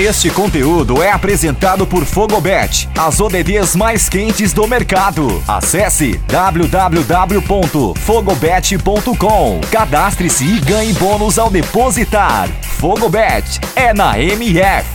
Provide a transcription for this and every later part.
Este conteúdo é apresentado por Fogobet, as ODDs mais quentes do mercado. Acesse www.fogobet.com. Cadastre-se e ganhe bônus ao depositar. Fogobet é na MF.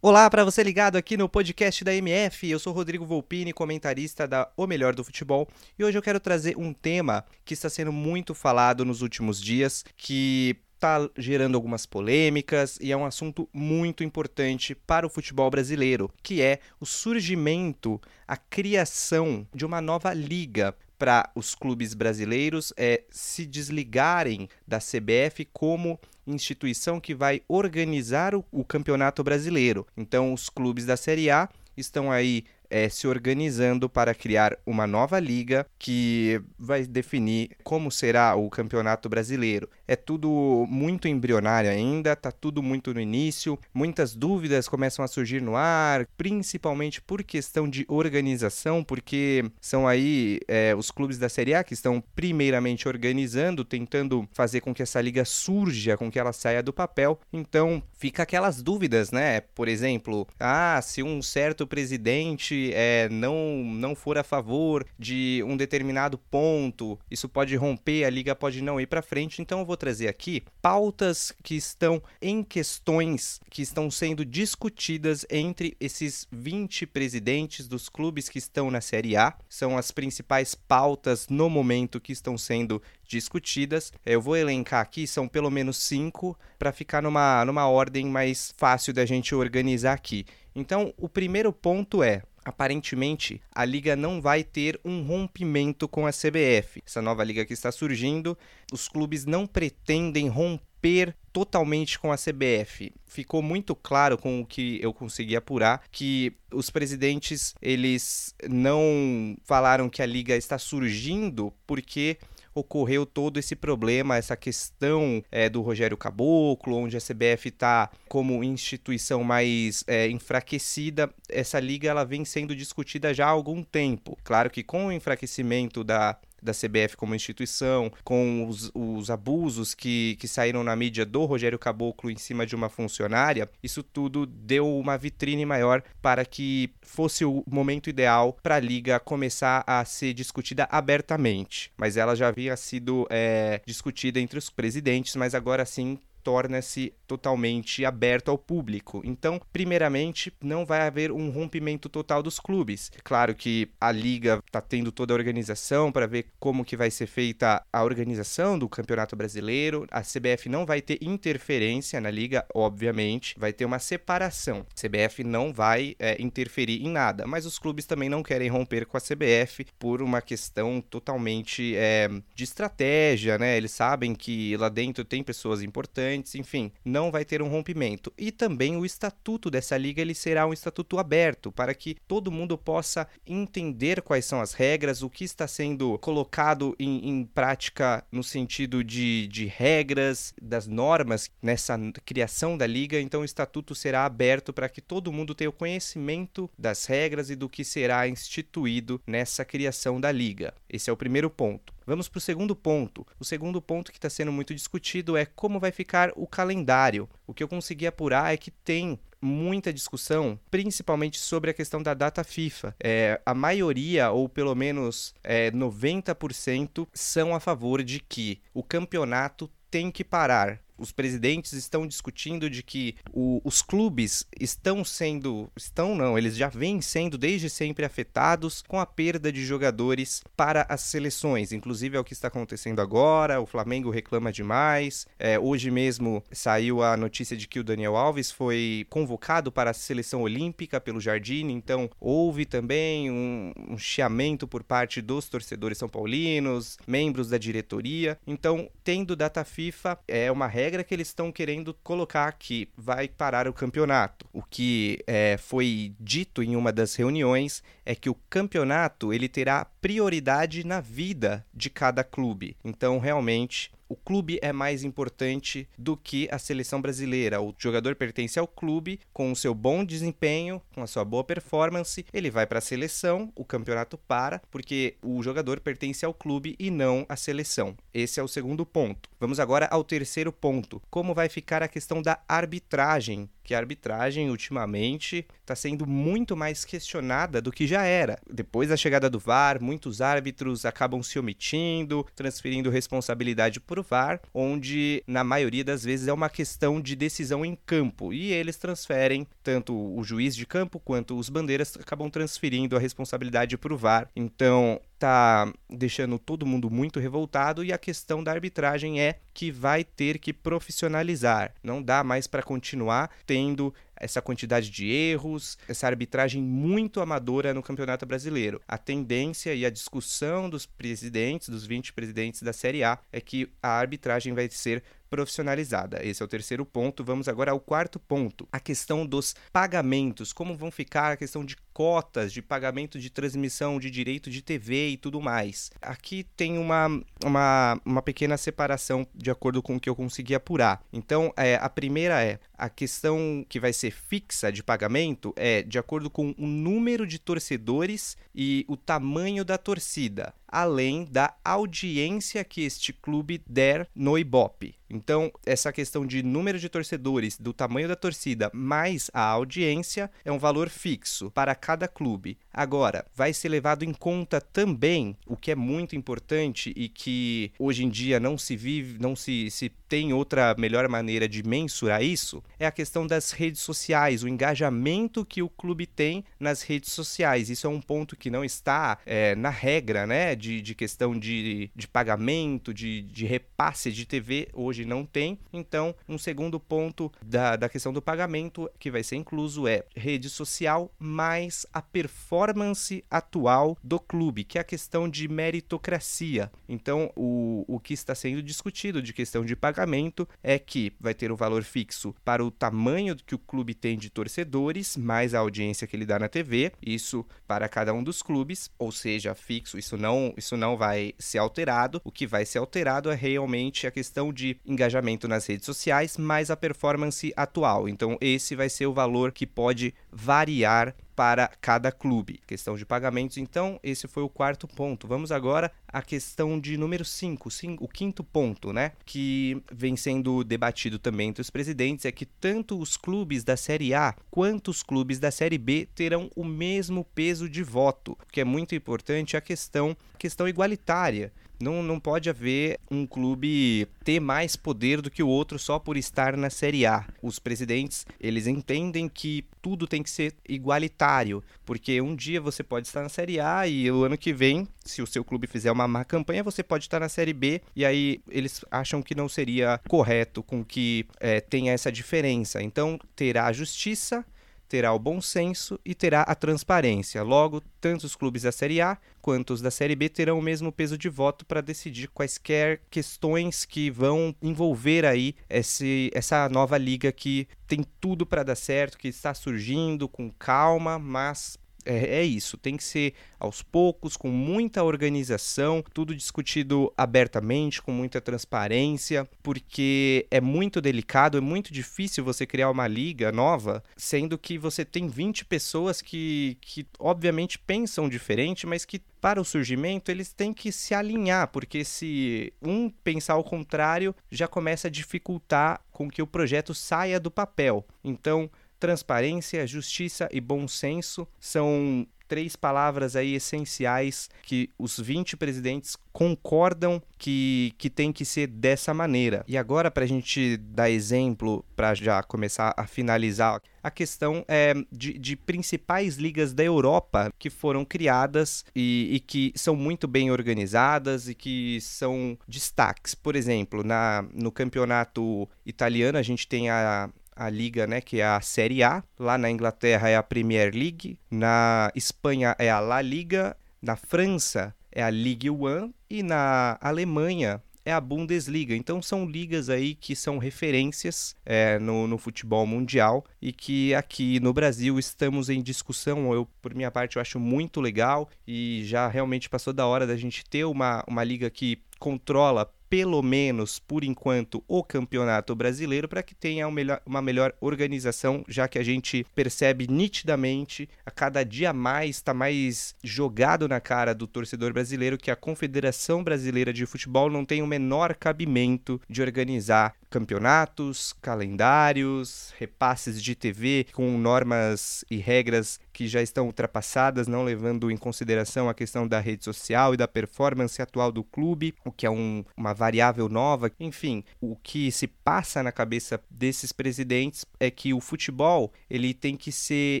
Olá para você ligado aqui no podcast da MF. Eu sou Rodrigo Volpini, comentarista da O Melhor do Futebol, e hoje eu quero trazer um tema que está sendo muito falado nos últimos dias, que está gerando algumas polêmicas e é um assunto muito importante para o futebol brasileiro, que é o surgimento, a criação de uma nova liga para os clubes brasileiros é, se desligarem da CBF como instituição que vai organizar o, o campeonato brasileiro. Então, os clubes da Série A estão aí é, se organizando para criar uma nova liga que vai definir como será o campeonato brasileiro. É tudo muito embrionário ainda, tá tudo muito no início, muitas dúvidas começam a surgir no ar, principalmente por questão de organização, porque são aí é, os clubes da Série A que estão primeiramente organizando, tentando fazer com que essa liga surja, com que ela saia do papel. Então fica aquelas dúvidas, né? Por exemplo, ah, se um certo presidente é, não, não for a favor de um determinado ponto, isso pode romper, a liga pode não ir para frente. Então eu vou trazer aqui pautas que estão em questões que estão sendo discutidas entre esses 20 presidentes dos clubes que estão na Série A. São as principais pautas no momento que estão sendo discutidas. Eu vou elencar aqui, são pelo menos cinco, para ficar numa, numa ordem mais fácil da gente organizar aqui. Então, o primeiro ponto é aparentemente a liga não vai ter um rompimento com a CBF. Essa nova liga que está surgindo, os clubes não pretendem romper totalmente com a CBF. Ficou muito claro com o que eu consegui apurar que os presidentes eles não falaram que a liga está surgindo porque ocorreu todo esse problema, essa questão é, do Rogério Caboclo, onde a CBF está como instituição mais é, enfraquecida. Essa liga ela vem sendo discutida já há algum tempo. Claro que com o enfraquecimento da da CBF como instituição, com os, os abusos que, que saíram na mídia do Rogério Caboclo em cima de uma funcionária, isso tudo deu uma vitrine maior para que fosse o momento ideal para a liga começar a ser discutida abertamente. Mas ela já havia sido é, discutida entre os presidentes, mas agora sim torna-se totalmente aberto ao público. Então, primeiramente, não vai haver um rompimento total dos clubes. Claro que a liga está tendo toda a organização para ver como que vai ser feita a organização do Campeonato Brasileiro. A CBF não vai ter interferência na liga, obviamente, vai ter uma separação. A CBF não vai é, interferir em nada, mas os clubes também não querem romper com a CBF por uma questão totalmente é, de estratégia, né? Eles sabem que lá dentro tem pessoas importantes enfim, não vai ter um rompimento. E também o estatuto dessa liga ele será um estatuto aberto para que todo mundo possa entender quais são as regras, o que está sendo colocado em, em prática no sentido de, de regras, das normas nessa criação da liga. Então o estatuto será aberto para que todo mundo tenha o conhecimento das regras e do que será instituído nessa criação da liga. Esse é o primeiro ponto. Vamos para o segundo ponto. O segundo ponto que está sendo muito discutido é como vai ficar o calendário. O que eu consegui apurar é que tem muita discussão, principalmente sobre a questão da data FIFA. É, a maioria, ou pelo menos é, 90%, são a favor de que o campeonato tem que parar os presidentes estão discutindo de que o, os clubes estão sendo, estão não, eles já vêm sendo desde sempre afetados com a perda de jogadores para as seleções. Inclusive é o que está acontecendo agora. O Flamengo reclama demais. É, hoje mesmo saiu a notícia de que o Daniel Alves foi convocado para a seleção olímpica pelo Jardine. Então houve também um, um chiamento por parte dos torcedores são paulinos, membros da diretoria. Então, tendo data FIFA é uma regra regra que eles estão querendo colocar que vai parar o campeonato. O que é, foi dito em uma das reuniões é que o campeonato ele terá prioridade na vida de cada clube. Então, realmente, o clube é mais importante do que a seleção brasileira. O jogador pertence ao clube com o seu bom desempenho, com a sua boa performance, ele vai para a seleção, o campeonato para, porque o jogador pertence ao clube e não à seleção. Esse é o segundo ponto. Vamos agora ao terceiro ponto. Como vai ficar a questão da arbitragem que a arbitragem ultimamente está sendo muito mais questionada do que já era. Depois da chegada do VAR, muitos árbitros acabam se omitindo, transferindo responsabilidade para o VAR, onde na maioria das vezes é uma questão de decisão em campo e eles transferem tanto o juiz de campo quanto os bandeiras acabam transferindo a responsabilidade para o VAR. Então tá deixando todo mundo muito revoltado e a questão da arbitragem é que vai ter que profissionalizar. Não dá mais para continuar tendo essa quantidade de erros, essa arbitragem muito amadora no Campeonato Brasileiro. A tendência e a discussão dos presidentes, dos 20 presidentes da Série A, é que a arbitragem vai ser profissionalizada. Esse é o terceiro ponto. Vamos agora ao quarto ponto, a questão dos pagamentos. Como vão ficar a questão de cotas de pagamento de transmissão de direito de TV e tudo mais. Aqui tem uma, uma, uma pequena separação de acordo com o que eu consegui apurar. Então, é, a primeira é a questão que vai ser fixa de pagamento é de acordo com o número de torcedores e o tamanho da torcida, além da audiência que este clube der no Ibope. Então, essa questão de número de torcedores, do tamanho da torcida, mais a audiência, é um valor fixo para cada clube. Agora, vai ser levado em conta também o que é muito importante e que hoje em dia não se vive, não se, se tem outra melhor maneira de mensurar isso, é a questão das redes sociais, o engajamento que o clube tem nas redes sociais. Isso é um ponto que não está é, na regra, né? De, de questão de, de pagamento, de, de repasse de TV, hoje não tem. Então, um segundo ponto da, da questão do pagamento que vai ser incluso é rede social mais a performance atual do clube, que é a questão de meritocracia. Então, o, o que está sendo discutido de questão de pagamento é que vai ter um valor fixo para o tamanho que o clube tem de torcedores, mais a audiência que ele dá na TV, isso para cada um dos clubes, ou seja, fixo, isso não, isso não vai ser alterado. O que vai ser alterado é realmente a questão de engajamento nas redes sociais, mais a performance atual. Então, esse vai ser o valor que pode variar para cada clube. Questão de pagamentos, então, esse foi o quarto ponto. Vamos agora à questão de número 5, o quinto ponto, né? Que vem sendo debatido também entre os presidentes, é que tanto os clubes da Série A quanto os clubes da Série B terão o mesmo peso de voto, que é muito importante a questão, questão igualitária. Não, não pode haver um clube ter mais poder do que o outro só por estar na Série A. Os presidentes, eles entendem que tudo tem que ser igualitário, porque um dia você pode estar na Série A e o ano que vem, se o seu clube fizer uma má campanha, você pode estar na Série B e aí eles acham que não seria correto com que é, tenha essa diferença. Então, terá justiça terá o bom senso e terá a transparência. Logo, tanto os clubes da Série A quanto os da Série B terão o mesmo peso de voto para decidir quaisquer questões que vão envolver aí esse, essa nova liga que tem tudo para dar certo, que está surgindo com calma, mas é, é, isso, tem que ser aos poucos, com muita organização, tudo discutido abertamente, com muita transparência, porque é muito delicado, é muito difícil você criar uma liga nova, sendo que você tem 20 pessoas que, que obviamente pensam diferente, mas que para o surgimento eles têm que se alinhar, porque se um pensar ao contrário, já começa a dificultar com que o projeto saia do papel. Então, transparência, justiça e bom senso são três palavras aí essenciais que os 20 presidentes concordam que, que tem que ser dessa maneira. E agora, para a gente dar exemplo, para já começar a finalizar, a questão é de, de principais ligas da Europa que foram criadas e, e, que são muito bem organizadas e que são destaques. Por exemplo, na, no campeonato italiano, a gente tem a a liga, né, que é a Série A. Lá na Inglaterra é a Premier League, na Espanha é a La Liga, na França é a Ligue 1 e na Alemanha é a Bundesliga. Então são ligas aí que são referências é, no, no, futebol mundial e que aqui no Brasil estamos em discussão. Eu, por minha parte, eu acho muito legal e já realmente passou da hora da gente ter uma, uma liga que controla pelo menos por enquanto, o Campeonato Brasileiro para que tenha uma melhor, organização, já que a gente percebe nitidamente a cada dia mais está mais jogado na cara do torcedor brasileiro que a Confederação Brasileira de Futebol não tem o menor cabimento de organizar campeonatos, calendários, repasses de TV com normas e regras que já estão ultrapassadas, não levando em consideração a questão da rede social e da performance atual do clube, o que é um, uma variável nova. Enfim, o que se passa na cabeça desses presidentes é que o futebol ele tem que ser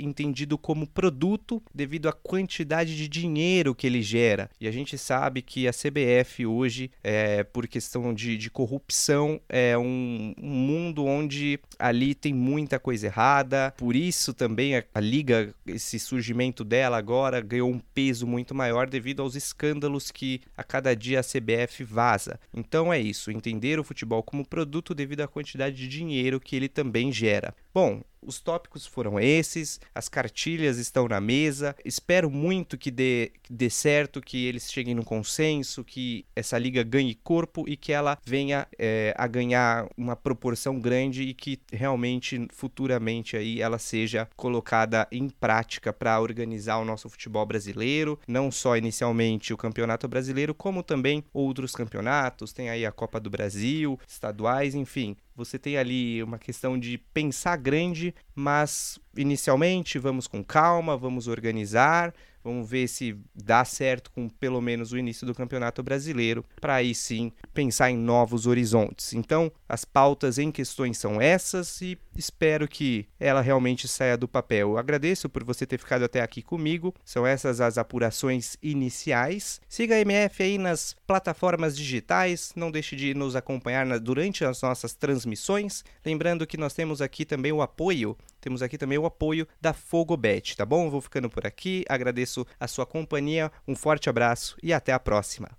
entendido como produto devido à quantidade de dinheiro que ele gera. E a gente sabe que a CBF hoje, é, por questão de, de corrupção, é um, um mundo onde ali tem muita coisa errada. Por isso também a, a liga esse surgimento dela agora ganhou um peso muito maior devido aos escândalos que a cada dia a CBF vaza. Então é isso, entender o futebol como produto devido à quantidade de dinheiro que ele também gera. Bom, os tópicos foram esses, as cartilhas estão na mesa. Espero muito que dê, que dê certo, que eles cheguem no consenso, que essa liga ganhe corpo e que ela venha é, a ganhar uma proporção grande e que realmente futuramente aí ela seja colocada em prática para organizar o nosso futebol brasileiro, não só inicialmente o Campeonato Brasileiro, como também outros campeonatos. Tem aí a Copa do Brasil, estaduais, enfim. Você tem ali uma questão de pensar grande, mas inicialmente vamos com calma, vamos organizar, Vamos ver se dá certo com pelo menos o início do Campeonato Brasileiro, para aí sim pensar em novos horizontes. Então, as pautas em questões são essas e espero que ela realmente saia do papel. Eu agradeço por você ter ficado até aqui comigo. São essas as apurações iniciais. Siga a MF aí nas plataformas digitais, não deixe de nos acompanhar na, durante as nossas transmissões. Lembrando que nós temos aqui também o apoio temos aqui também o apoio da Fogobet, tá bom? vou ficando por aqui, agradeço a sua companhia, um forte abraço e até a próxima.